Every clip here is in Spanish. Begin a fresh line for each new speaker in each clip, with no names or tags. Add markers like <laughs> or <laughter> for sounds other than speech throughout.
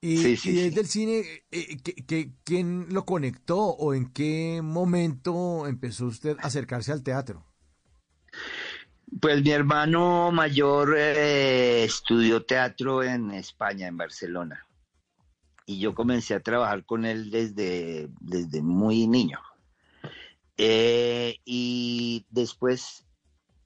Y,
Sí, sí,
y
sí.
desde el cine, eh, ¿qué- qué- quién lo conectó o en qué momento empezó usted a acercarse al teatro?
Pues mi hermano mayor eh, estudió teatro en España, en Barcelona. Y yo comencé a trabajar con él desde, desde muy niño. Eh, y después,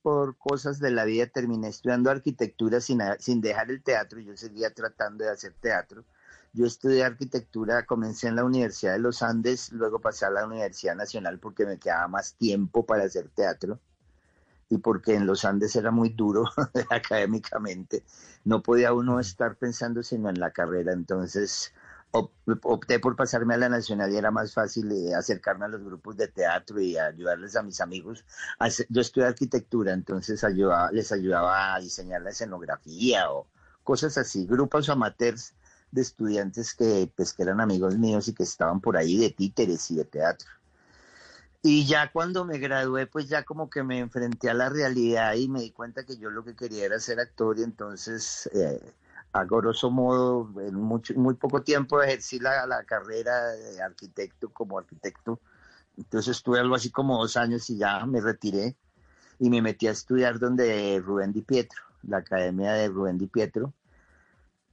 por cosas de la vida, terminé estudiando arquitectura sin, sin dejar el teatro. Yo seguía tratando de hacer teatro. Yo estudié arquitectura, comencé en la Universidad de los Andes, luego pasé a la Universidad Nacional porque me quedaba más tiempo para hacer teatro y porque en los Andes era muy duro <laughs> académicamente. No podía uno estar pensando sino en la carrera, entonces op- opté por pasarme a la Nacional y era más fácil eh, acercarme a los grupos de teatro y ayudarles a mis amigos. Yo estudié arquitectura, entonces ayudaba- les ayudaba a diseñar la escenografía o cosas así, grupos amateurs de estudiantes que, pues, que eran amigos míos y que estaban por ahí de títeres y de teatro. Y ya cuando me gradué, pues ya como que me enfrenté a la realidad y me di cuenta que yo lo que quería era ser actor y entonces, eh, a grosso modo, en mucho, muy poco tiempo ejercí la, la carrera de arquitecto como arquitecto. Entonces estuve algo así como dos años y ya me retiré y me metí a estudiar donde Rubén Di Pietro, la academia de Rubén Di Pietro,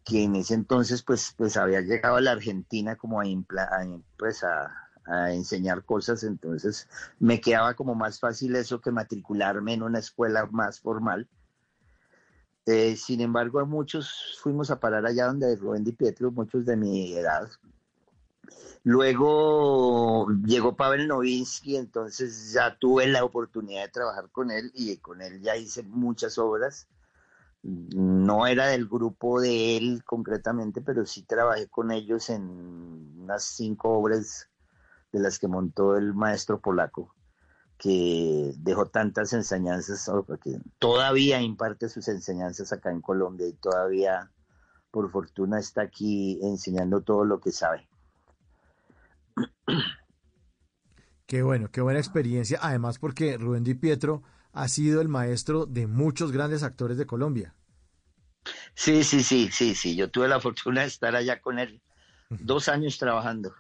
que en ese entonces pues, pues había llegado a la Argentina como a, a, pues a, a enseñar cosas, entonces me quedaba como más fácil eso que matricularme en una escuela más formal. Eh, sin embargo, muchos fuimos a parar allá donde Rubén Di Pietro, muchos de mi edad. Luego llegó Pavel Novinsky, entonces ya tuve la oportunidad de trabajar con él y con él ya hice muchas obras. No era del grupo de él concretamente, pero sí trabajé con ellos en unas cinco obras de las que montó el maestro polaco, que dejó tantas enseñanzas, todavía imparte sus enseñanzas acá en Colombia y todavía, por fortuna, está aquí enseñando todo lo que sabe.
Qué bueno, qué buena experiencia. Además, porque Rubén Di Pietro ha sido el maestro de muchos grandes actores de Colombia.
Sí, sí, sí, sí, sí. Yo tuve la fortuna de estar allá con él dos años trabajando.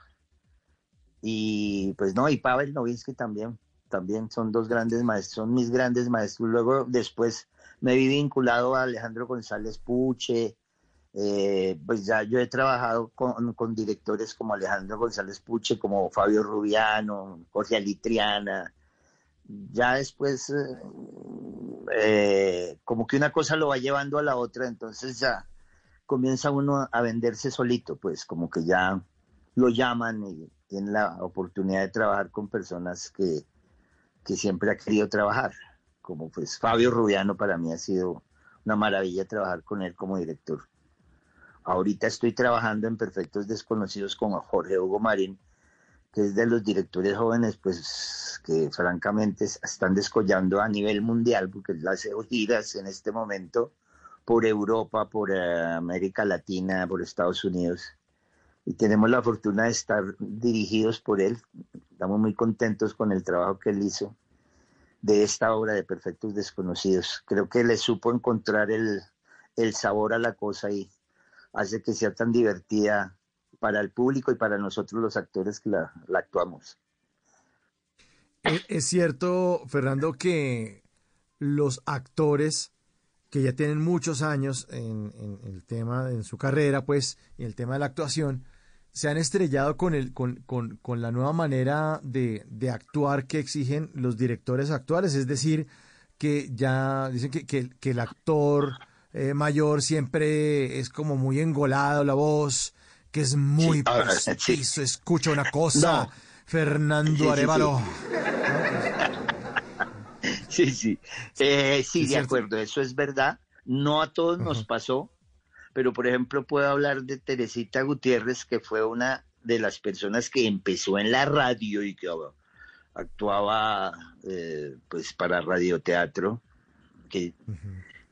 Y pues no, y Pavel Novinsky también, también son dos grandes maestros, son mis grandes maestros. Luego después me vi vinculado a Alejandro González Puche, eh, pues ya yo he trabajado con, con directores como Alejandro González Puche, como Fabio Rubiano, Jorge Alitriana. Ya después, eh, eh, como que una cosa lo va llevando a la otra, entonces ya comienza uno a venderse solito, pues como que ya lo llaman y tiene la oportunidad de trabajar con personas que, que siempre ha querido trabajar, como pues Fabio Rubiano para mí ha sido una maravilla trabajar con él como director. Ahorita estoy trabajando en Perfectos Desconocidos con Jorge Hugo Marín, que es de los directores jóvenes, pues que francamente están descollando a nivel mundial, porque él hace giras en este momento por Europa, por eh, América Latina, por Estados Unidos. Y tenemos la fortuna de estar dirigidos por él. Estamos muy contentos con el trabajo que él hizo de esta obra de Perfectos Desconocidos. Creo que le supo encontrar el, el sabor a la cosa y hace que sea tan divertida para el público y para nosotros los actores que la, actuamos.
Es, es cierto, Fernando, que los actores que ya tienen muchos años en, el tema, en su carrera, pues, en el tema de la actuación, se han estrellado con, el, con, con, con la nueva manera de, de, actuar que exigen los directores actuales. Es decir, que ya dicen que, que, que el actor eh, mayor siempre es como muy engolado la voz, que es muy
Sí,
postizo, escucha una cosa.
No.
Fernando Arevalo. <laughs>
Sí, sí. Eh, sí,
Sí,
de
cierto.
acuerdo, eso es verdad. No a todos nos pasó, pero por ejemplo puedo hablar de Teresita Gutiérrez, que fue una de las personas que empezó en la radio y que actuaba eh, pues para radioteatro, que,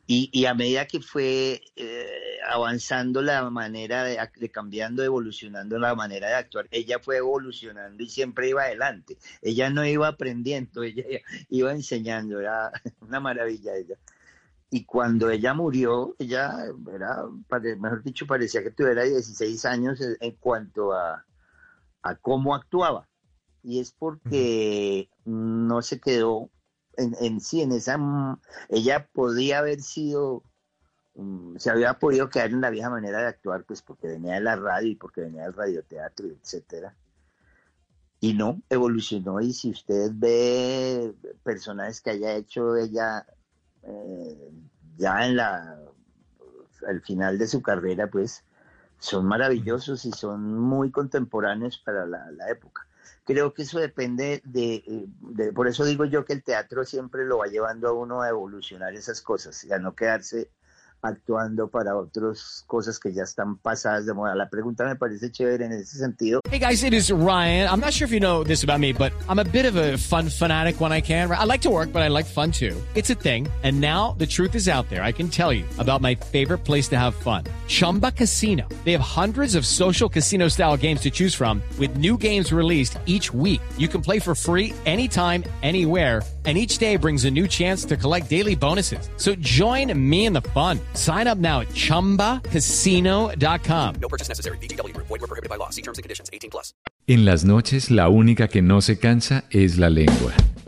y, a medida que fue eh, avanzando la manera de, cambiando, evolucionando la manera de actuar, ella fue evolucionando y siempre iba adelante. Ella no iba aprendiendo, <laughs> ella iba enseñando, era <laughs> una maravilla ella. Y cuando ella murió, ella era, mejor dicho, parecía que tuviera 16 años en cuanto a, a cómo actuaba. Y es porque no se quedó en, sí, en esa... Ella podía haber sido Mm, se había podido quedar en la vieja manera de actuar, pues porque venía de la radio y porque venía del radioteatro, etcétera. Y no, evolucionó y si usted ve personajes que haya hecho ella eh, ya en la al final de su carrera, pues son maravillosos y son muy contemporáneos para la, época. Creo que eso depende de, de, por eso digo yo que el teatro siempre lo va llevando a uno a evolucionar esas cosas y a no quedarse actuando para otras cosas que ya están pasadas de moda. La pregunta me parece chévere en ese sentido.
Hey guys, it is Ryan. I'm not sure if you know this about me, but I'm a bit of a fun fanatic when I can. I like to work, but I like fun too. It's a thing. And now the truth is out there. I can tell you about my favorite place to have fun. Chumba Casino. They have hundreds of social casino style games to choose from with new games released each week. You can play for free anytime, anywhere and each day brings a new chance to collect daily bonuses. So join me in the fun. Sign up now at ChumbaCasino.com. No purchase necessary. BGW. Void were prohibited by law. See terms and conditions. 18 plus. En las noches, la única que no se cansa es la lengua.